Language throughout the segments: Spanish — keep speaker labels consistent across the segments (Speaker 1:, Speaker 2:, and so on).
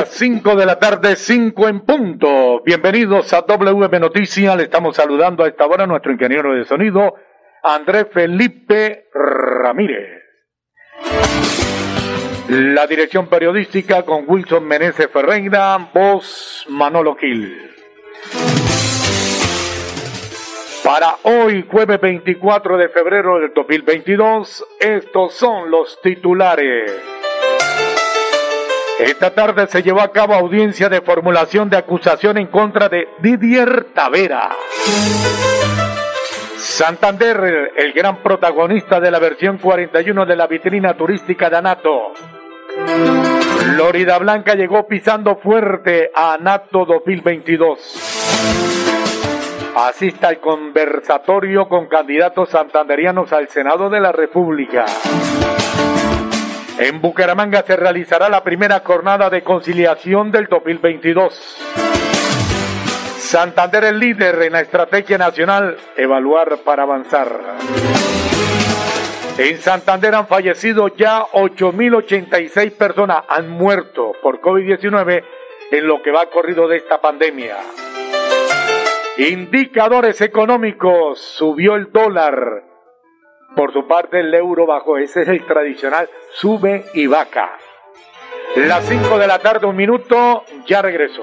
Speaker 1: Las 5 de la tarde, 5 en punto. Bienvenidos a WM Noticias. Le estamos saludando a esta hora a nuestro ingeniero de sonido, Andrés Felipe Ramírez. La dirección periodística con Wilson Meneses Ferreira, voz Manolo Gil. Para hoy, jueves 24 de febrero del 2022, estos son los titulares. Esta tarde se llevó a cabo audiencia de formulación de acusación en contra de Didier Tavera. Santander, el gran protagonista de la versión 41 de la vitrina turística de Anato. Florida Blanca llegó pisando fuerte a Anato 2022. Asista al conversatorio con candidatos santanderianos al Senado de la República. En Bucaramanga se realizará la primera jornada de conciliación del 2022. Santander el líder en la estrategia nacional Evaluar para avanzar. En Santander han fallecido ya 8.086 personas, han muerto por COVID-19 en lo que va corrido de esta pandemia. Indicadores económicos, subió el dólar. Por su parte el euro bajó, ese es el tradicional, sube y vaca. Las 5 de la tarde, un minuto, ya regresó.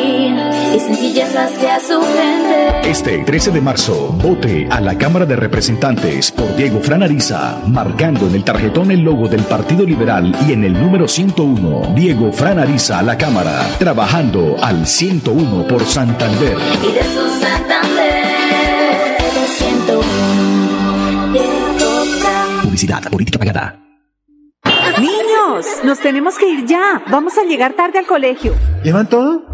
Speaker 2: y sencillez hacia su gente.
Speaker 3: Este 13 de marzo, vote a la Cámara de Representantes por Diego Franariza, marcando en el tarjetón el logo del Partido Liberal y en el número 101, Diego Franariza a la Cámara, trabajando al 101 por Santander.
Speaker 2: Y de su Santander, el 101, Diego Fran.
Speaker 3: Publicidad, política pagada.
Speaker 4: Niños, nos tenemos que ir ya. Vamos a llegar tarde al colegio.
Speaker 5: ¿Llevan todo?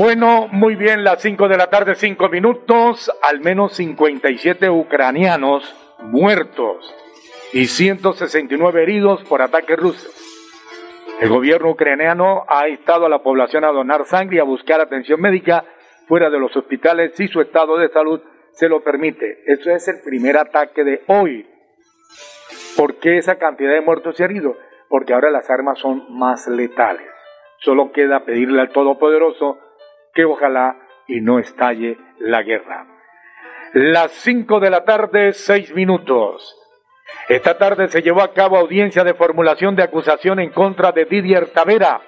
Speaker 1: Bueno, muy bien, las 5 de la tarde, 5 minutos, al menos 57 ucranianos muertos y 169 heridos por ataques rusos. El gobierno ucraniano ha instado a la población a donar sangre y a buscar atención médica fuera de los hospitales si su estado de salud se lo permite. Eso es el primer ataque de hoy. ¿Por qué esa cantidad de muertos y heridos? Porque ahora las armas son más letales. Solo queda pedirle al Todopoderoso que ojalá y no estalle la guerra. Las 5 de la tarde, 6 minutos. Esta tarde se llevó a cabo audiencia de formulación de acusación en contra de Didier Tavera.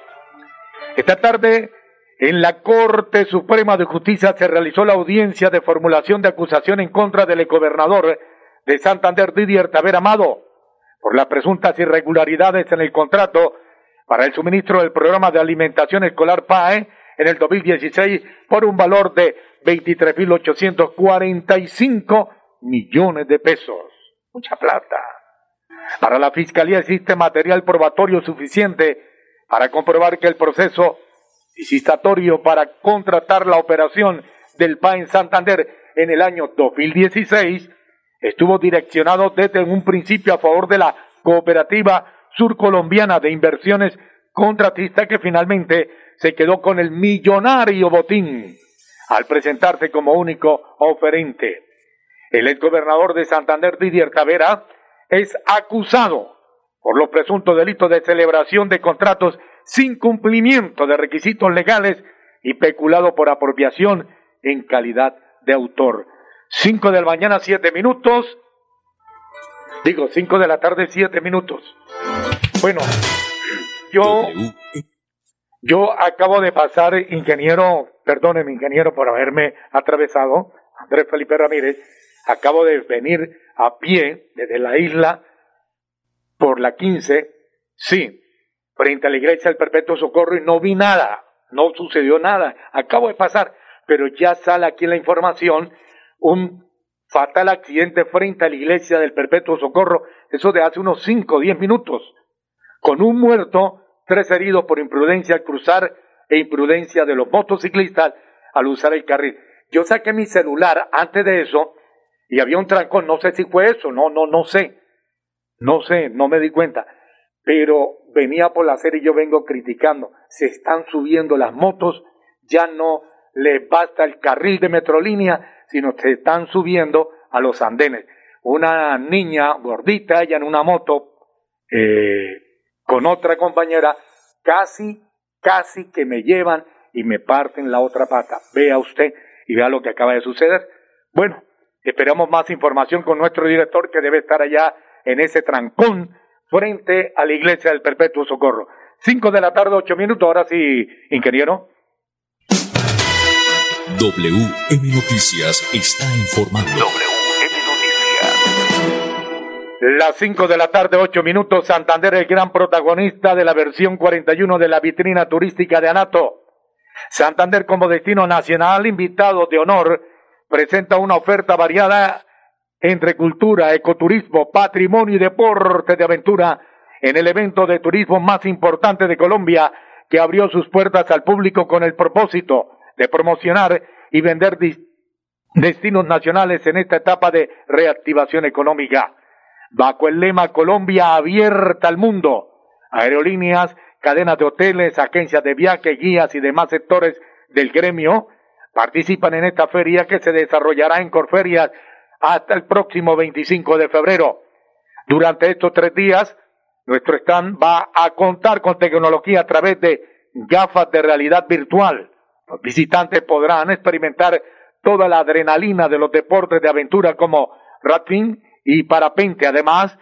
Speaker 1: Esta tarde, en la Corte Suprema de Justicia se realizó la audiencia de formulación de acusación en contra del gobernador de Santander, Didier Tavera Amado por las presuntas irregularidades en el contrato para el suministro del programa de alimentación escolar PAE en el 2016 por un valor de 23.845 millones de pesos. Mucha plata. Para la Fiscalía existe material probatorio suficiente para comprobar que el proceso licitatorio para contratar la operación del PAE en Santander en el año 2016 estuvo direccionado desde un principio a favor de la cooperativa surcolombiana de inversiones contratista que finalmente se quedó con el millonario botín al presentarse como único oferente. El exgobernador de Santander, Didier Tavera, es acusado por los presuntos delitos de celebración de contratos sin cumplimiento de requisitos legales y peculado por apropiación en calidad de autor. 5 de la mañana, 7 minutos. Digo, 5 de la tarde, 7 minutos. Bueno, yo, yo acabo de pasar, ingeniero, perdóneme, ingeniero, por haberme atravesado, Andrés Felipe Ramírez, acabo de venir a pie desde la isla por la 15, sí, frente a la iglesia del Perpetuo Socorro y no vi nada, no sucedió nada, acabo de pasar, pero ya sale aquí la información un fatal accidente frente a la iglesia del Perpetuo Socorro, eso de hace unos 5 o 10 minutos, con un muerto, tres heridos por imprudencia al cruzar e imprudencia de los motociclistas al usar el carril. Yo saqué mi celular antes de eso y había un trancón, no sé si fue eso, no, no, no sé, no sé, no me di cuenta, pero venía por la serie y yo vengo criticando, se están subiendo las motos, ya no les basta el carril de Metrolínea, sino se están subiendo a los andenes. Una niña gordita, ella en una moto, eh, con otra compañera, casi, casi que me llevan y me parten la otra pata. Vea usted y vea lo que acaba de suceder. Bueno, esperamos más información con nuestro director que debe estar allá en ese trancón frente a la iglesia del Perpetuo Socorro. Cinco de la tarde, ocho minutos. Ahora sí, ingeniero.
Speaker 6: WM Noticias está informando.
Speaker 1: Las 5 de la tarde, 8 minutos, Santander, el gran protagonista de la versión 41 de la vitrina turística de Anato. Santander como destino nacional, invitado de honor, presenta una oferta variada entre cultura, ecoturismo, patrimonio y deporte de aventura en el evento de turismo más importante de Colombia que abrió sus puertas al público con el propósito de promocionar y vender destinos nacionales en esta etapa de reactivación económica. Bajo el lema Colombia abierta al mundo, aerolíneas, cadenas de hoteles, agencias de viaje, guías y demás sectores del gremio participan en esta feria que se desarrollará en Corferias hasta el próximo 25 de febrero. Durante estos tres días, nuestro stand va a contar con tecnología a través de gafas de realidad virtual, los visitantes podrán experimentar toda la adrenalina de los deportes de aventura como rafting y parapente. Además,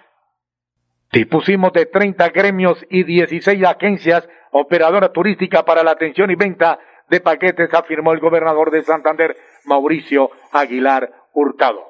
Speaker 1: dispusimos de 30 gremios y 16 agencias operadoras turísticas para la atención y venta de paquetes, afirmó el gobernador de Santander, Mauricio Aguilar Hurtado.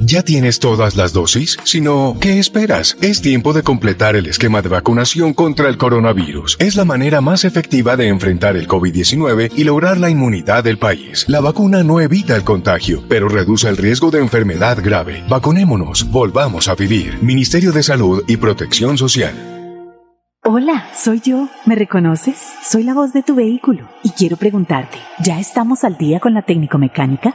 Speaker 7: ¿Ya tienes todas las dosis? Si no, ¿qué esperas? Es tiempo de completar el esquema de vacunación contra el coronavirus. Es la manera más efectiva de enfrentar el COVID-19 y lograr la inmunidad del país. La vacuna no evita el contagio, pero reduce el riesgo de enfermedad grave. Vacunémonos, volvamos a vivir. Ministerio de Salud y Protección Social.
Speaker 4: Hola, soy yo. ¿Me reconoces? Soy la voz de tu vehículo y quiero preguntarte, ¿ya estamos al día con la técnico mecánica?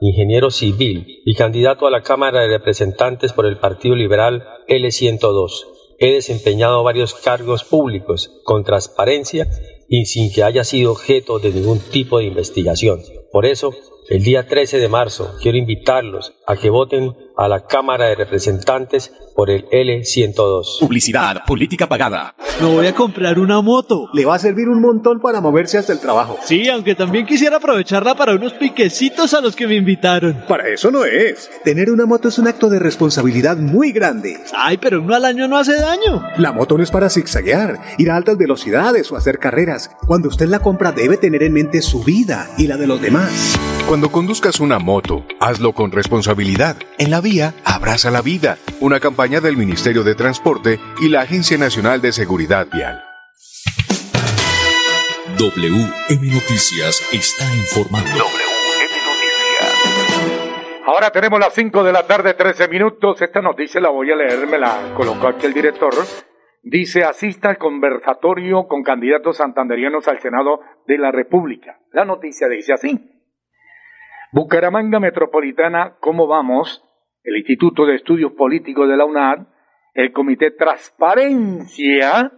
Speaker 8: ingeniero civil y candidato a la Cámara de Representantes por el Partido Liberal L102. He desempeñado varios cargos públicos con transparencia y sin que haya sido objeto de ningún tipo de investigación. Por eso, el día 13 de marzo quiero invitarlos a que voten a la Cámara de Representantes por el L102.
Speaker 3: Publicidad, política pagada.
Speaker 9: Me voy a comprar una moto.
Speaker 5: Le va a servir un montón para moverse hasta el trabajo.
Speaker 9: Sí, aunque también quisiera aprovecharla para unos piquecitos a los que me invitaron.
Speaker 5: Para eso no es. Tener una moto es un acto de responsabilidad muy grande.
Speaker 9: Ay, pero uno al año no hace daño.
Speaker 5: La moto no es para zigzaguear, ir a altas velocidades o hacer carreras. Cuando usted la compra debe tener en mente su vida y la de los demás.
Speaker 7: Cuando conduzcas una moto, hazlo con responsabilidad. En la vía, abraza la vida. Una campaña del Ministerio de Transporte y la Agencia Nacional de Seguridad Vial.
Speaker 6: WM Noticias está informando.
Speaker 10: WM Noticias.
Speaker 1: Ahora tenemos las 5 de la tarde, 13 minutos. Esta noticia la voy a leer, me la colocó aquí el director. Dice, asista al conversatorio con candidatos santanderianos al Senado de la República. La noticia dice así. Bucaramanga Metropolitana, ¿cómo vamos? El Instituto de Estudios Políticos de la UNAD, el Comité Transparencia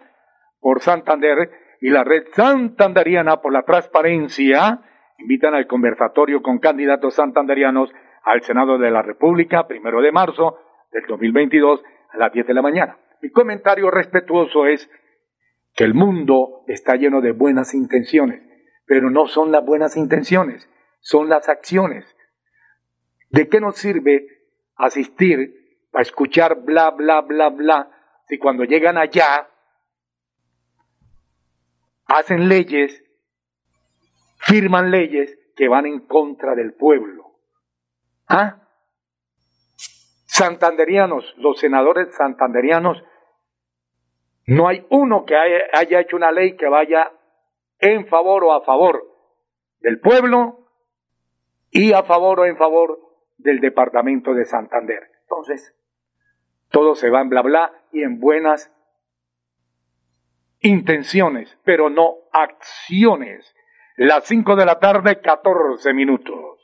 Speaker 1: por Santander y la Red Santanderiana por la Transparencia invitan al conversatorio con candidatos santanderianos al Senado de la República, primero de marzo del 2022 a las 10 de la mañana. Mi comentario respetuoso es que el mundo está lleno de buenas intenciones, pero no son las buenas intenciones, son las acciones. ¿De qué nos sirve asistir a escuchar bla, bla, bla, bla, si cuando llegan allá hacen leyes, firman leyes que van en contra del pueblo? ¿Ah? Santanderianos, los senadores santanderianos, no hay uno que haya, haya hecho una ley que vaya en favor o a favor del pueblo y a favor o en favor del departamento de Santander. Entonces, todo se va en bla bla y en buenas intenciones, pero no acciones. Las 5 de la tarde, 14 minutos.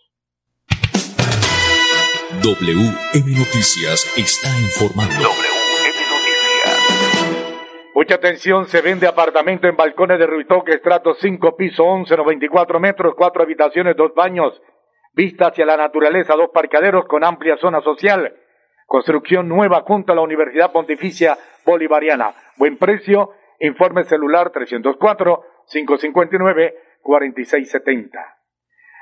Speaker 6: WM Noticias está informando.
Speaker 10: WM Noticias.
Speaker 1: Mucha atención, se vende apartamento en balcones de Ruitoque, estrato 5, piso 11, 94 metros, cuatro habitaciones, dos baños, vista hacia la naturaleza, dos parcaderos con amplia zona social. Construcción nueva junto a la Universidad Pontificia Bolivariana. Buen precio. Informe celular 304-559-4670.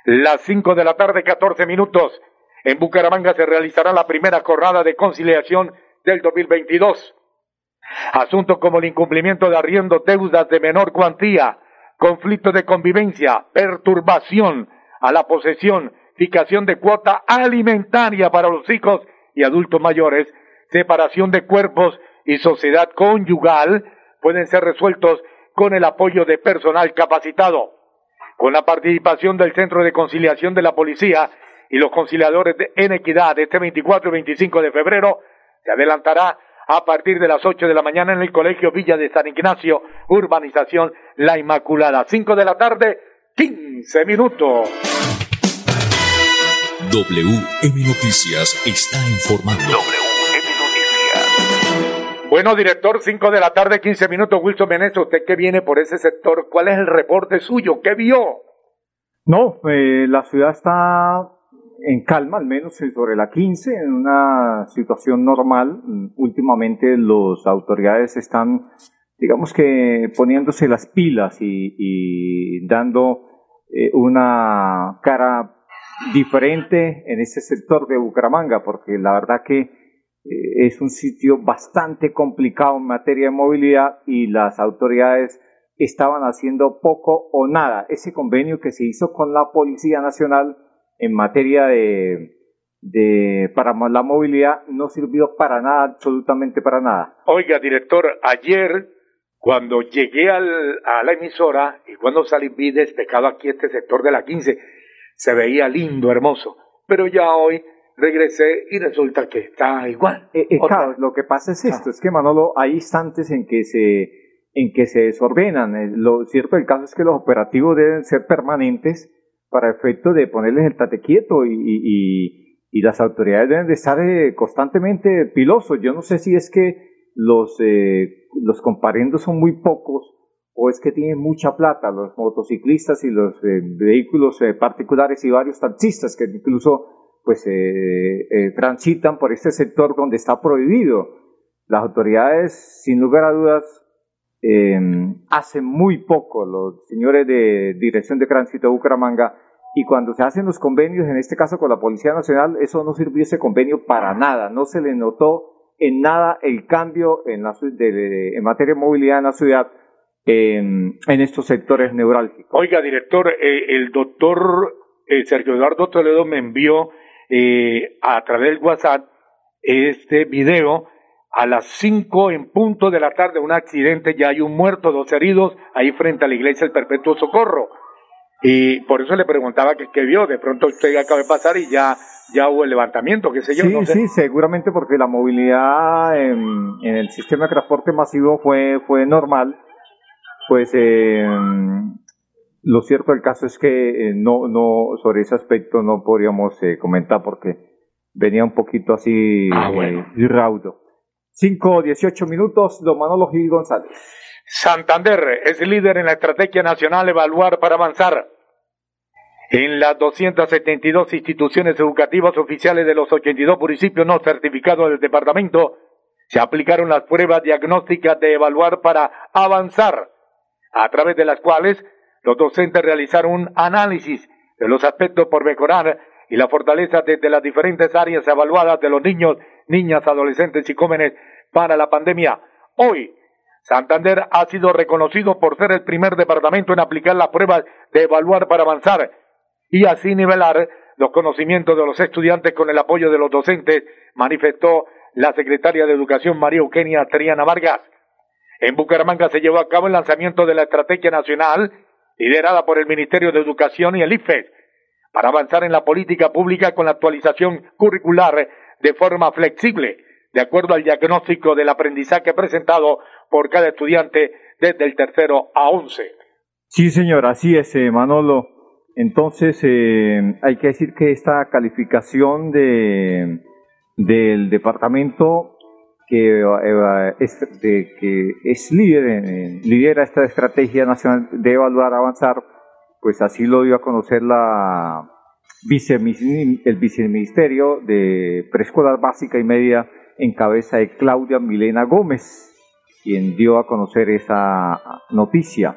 Speaker 1: Las 5 de la tarde, 14 minutos. En Bucaramanga se realizará la primera jornada de conciliación del 2022. Asuntos como el incumplimiento de arriendo, deudas de menor cuantía, conflicto de convivencia, perturbación a la posesión, fijación de cuota alimentaria para los hijos y adultos mayores, separación de cuerpos y sociedad conyugal pueden ser resueltos con el apoyo de personal capacitado. Con la participación del Centro de Conciliación de la Policía y los conciliadores de, en equidad este 24 y 25 de febrero, se adelantará a partir de las 8 de la mañana en el Colegio Villa de San Ignacio, Urbanización La Inmaculada. 5 de la tarde, 15 minutos.
Speaker 6: WM Noticias está informando.
Speaker 10: WM Noticias.
Speaker 1: Bueno, director, 5 de la tarde, 15 minutos. Wilson Meneses, ¿usted qué viene por ese sector? ¿Cuál es el reporte suyo? ¿Qué vio?
Speaker 11: No, eh, la ciudad está en calma, al menos sobre la 15, en una situación normal. Últimamente las autoridades están, digamos que, poniéndose las pilas y, y dando eh, una cara diferente en ese sector de Bucaramanga, porque la verdad que eh, es un sitio bastante complicado en materia de movilidad y las autoridades estaban haciendo poco o nada. Ese convenio que se hizo con la Policía Nacional en materia de, de para la movilidad no sirvió para nada, absolutamente para nada.
Speaker 1: Oiga, director, ayer cuando llegué al, a la emisora y cuando salí vi despejado aquí este sector de la 15, se veía lindo, hermoso, pero ya hoy regresé y resulta que está igual.
Speaker 11: Eh, eh, claro, lo que pasa es esto, es que Manolo, hay instantes en que se en que se desordenan. Eh, Lo cierto del caso es que los operativos deben ser permanentes para efecto de ponerles el tate quieto y, y, y- y las autoridades deben de estar eh, constantemente pilosos. Yo no sé si es que los, eh, los comparendos son muy pocos o es que tienen mucha plata los motociclistas y los eh, vehículos eh, particulares y varios taxistas que incluso pues eh, eh, transitan por este sector donde está prohibido. Las autoridades, sin lugar a dudas, eh, hacen muy poco los señores de Dirección de Tránsito de Bucaramanga y cuando se hacen los convenios, en este caso con la Policía Nacional, eso no sirvió ese convenio para nada, no se le notó en nada el cambio en, la, de- de- en materia de movilidad en la ciudad en, en estos sectores neurálgicos.
Speaker 1: Oiga, director, eh, el doctor eh, Sergio Eduardo Toledo me envió eh, a través del WhatsApp este video a las 5 en punto de la tarde, un accidente, ya hay un muerto, dos heridos, ahí frente a la iglesia del Perpetuo Socorro. Y por eso le preguntaba que qué vio, de pronto usted acaba de pasar y ya, ya hubo el levantamiento, qué sé yo.
Speaker 11: Sí,
Speaker 1: no sé.
Speaker 11: sí, seguramente porque la movilidad en, en el sistema de transporte masivo fue, fue normal. Pues eh, lo cierto del caso es que eh, no, no, sobre ese aspecto no podríamos eh, comentar porque venía un poquito así
Speaker 1: Ah,
Speaker 11: eh,
Speaker 1: bueno.
Speaker 11: raudo. 5, 18 minutos, don Manolo Gil González.
Speaker 1: Santander es líder en la estrategia nacional Evaluar para Avanzar. En las 272 instituciones educativas oficiales de los 82 municipios no certificados del departamento, se aplicaron las pruebas diagnósticas de Evaluar para Avanzar, a través de las cuales los docentes realizaron un análisis de los aspectos por mejorar y la fortaleza desde las diferentes áreas evaluadas de los niños, niñas, adolescentes y jóvenes para la pandemia. Hoy, Santander ha sido reconocido por ser el primer departamento en aplicar las pruebas de evaluar para avanzar y así nivelar los conocimientos de los estudiantes con el apoyo de los docentes, manifestó la secretaria de Educación María Eugenia Triana Vargas. En Bucaramanga se llevó a cabo el lanzamiento de la Estrategia Nacional, liderada por el Ministerio de Educación y el IFES, para avanzar en la política pública con la actualización curricular de forma flexible, de acuerdo al diagnóstico del aprendizaje presentado por cada estudiante desde el tercero a once.
Speaker 11: Sí, señor, así es, eh, Manolo. Entonces, eh, hay que decir que esta calificación de, del departamento que, eh, que es líder, en- lidera esta estrategia nacional de evaluar, avanzar, pues así lo dio a conocer la, el viceministerio de preescolar básica y media en cabeza de Claudia Milena Gómez, quien dio a conocer esa noticia.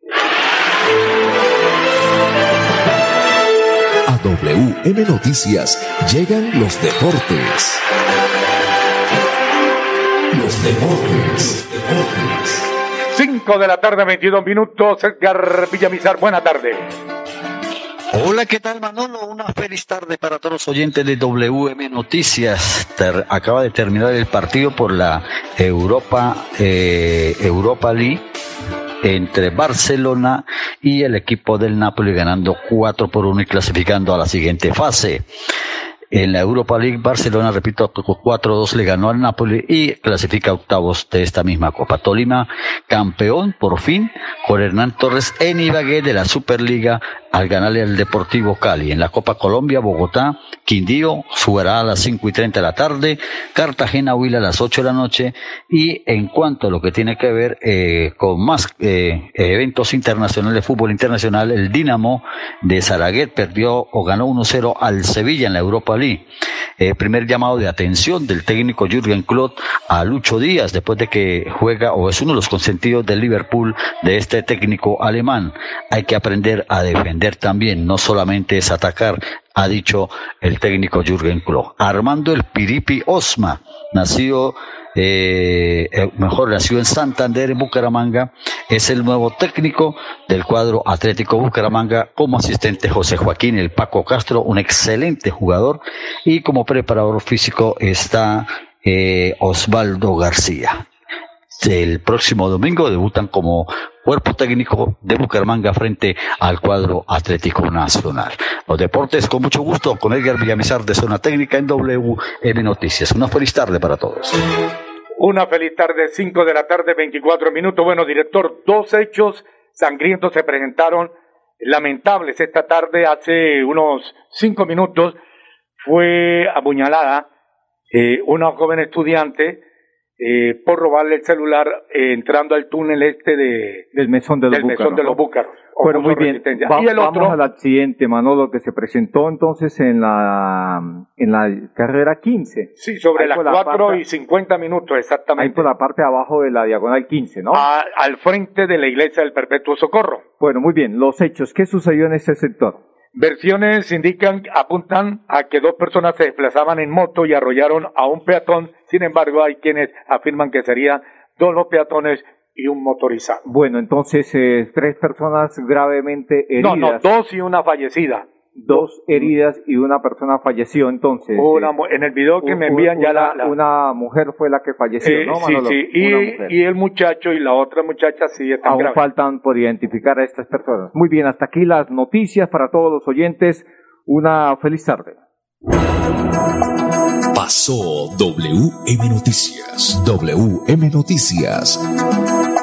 Speaker 12: WM Noticias llegan los deportes. Los deportes. deportes.
Speaker 1: 5 de la tarde, 22 minutos. Edgar Villamizar, buena tarde.
Speaker 13: Hola, ¿qué tal Manolo? Una feliz tarde para todos los oyentes de WM Noticias. Ter- acaba de terminar el partido por la Europa, eh, Europa League entre Barcelona y el equipo del Napoli ganando 4 por 1 y clasificando a la siguiente fase. En la Europa League, Barcelona, repito, 4-2 le ganó al Napoli y clasifica octavos de esta misma Copa. Tolima, campeón, por fin, con Hernán Torres en Ibagué de la Superliga al ganarle al Deportivo Cali. En la Copa Colombia, Bogotá, Quindío, jugará a las 5 y 30 de la tarde, Cartagena, Huila a las 8 de la noche. Y en cuanto a lo que tiene que ver eh, con más eh, eventos internacionales fútbol internacional, el Dinamo de Zaragoza perdió o ganó 1-0 al Sevilla en la Europa League. Eh, primer llamado de atención del técnico Jürgen Klopp a Lucho Díaz después de que juega o es uno de los consentidos del Liverpool de este técnico alemán. Hay que aprender a defender también, no solamente es atacar, ha dicho el técnico Jürgen Klopp. Armando el Piripi Osma, nacido eh, eh, mejor nació en Santander, Bucaramanga, es el nuevo técnico del cuadro Atlético Bucaramanga como asistente José Joaquín El Paco Castro, un excelente jugador, y como preparador físico está eh, Osvaldo García. El próximo domingo debutan como cuerpo técnico de Bucaramanga frente al cuadro Atlético Nacional. Los deportes con mucho gusto con Edgar Villamizar de Zona Técnica en WM Noticias. Una feliz tarde para todos.
Speaker 1: Una feliz tarde, 5 de la tarde, 24 minutos. Bueno, director, dos hechos sangrientos se presentaron lamentables esta tarde. Hace unos cinco minutos fue apuñalada eh, una joven estudiante eh, por robarle el celular eh, entrando al túnel este de,
Speaker 11: del mesón de los
Speaker 1: del mesón
Speaker 11: búcaros.
Speaker 1: de los búcaros.
Speaker 11: Bueno, muy bien. Va-
Speaker 1: y el
Speaker 11: vamos
Speaker 1: otro,
Speaker 11: al accidente, Manolo, que se presentó entonces en la en la carrera 15.
Speaker 1: sí, sobre
Speaker 11: Ahí
Speaker 1: las
Speaker 11: por la
Speaker 1: 4
Speaker 11: parte-
Speaker 1: y 50 minutos
Speaker 11: Ahí
Speaker 1: exactamente,
Speaker 11: por la parte de abajo de la diagonal 15, ¿no?
Speaker 1: a- al frente de la iglesia del Perpetuo Socorro.
Speaker 11: Bueno, muy bien. Los hechos. ¿Qué sucedió en ese sector?
Speaker 1: Versiones indican, apuntan a que dos personas se desplazaban en moto y arrollaron a un peatón. Sin embargo, hay quienes afirman que serían dos los peatones y un motorizado.
Speaker 11: Bueno, entonces eh, tres personas gravemente heridas.
Speaker 1: No, no, dos y una fallecida.
Speaker 11: Dos heridas y una persona falleció entonces.
Speaker 1: Una
Speaker 11: eh,
Speaker 1: en el video que me envían ya
Speaker 11: una,
Speaker 1: la, la-
Speaker 11: una mujer fue la que falleció,
Speaker 1: Eh,
Speaker 11: ¿no,
Speaker 1: sí,
Speaker 11: Manolo?
Speaker 1: sí,
Speaker 11: Una
Speaker 1: y, el muchacho y la otra muchacha sí están
Speaker 11: Aún
Speaker 1: graves.
Speaker 11: faltan por identificar a estas personas. Muy bien, hasta aquí las noticias para todos los oyentes. Una feliz tarde.
Speaker 6: Pasó WM Noticias.
Speaker 12: WM Noticias.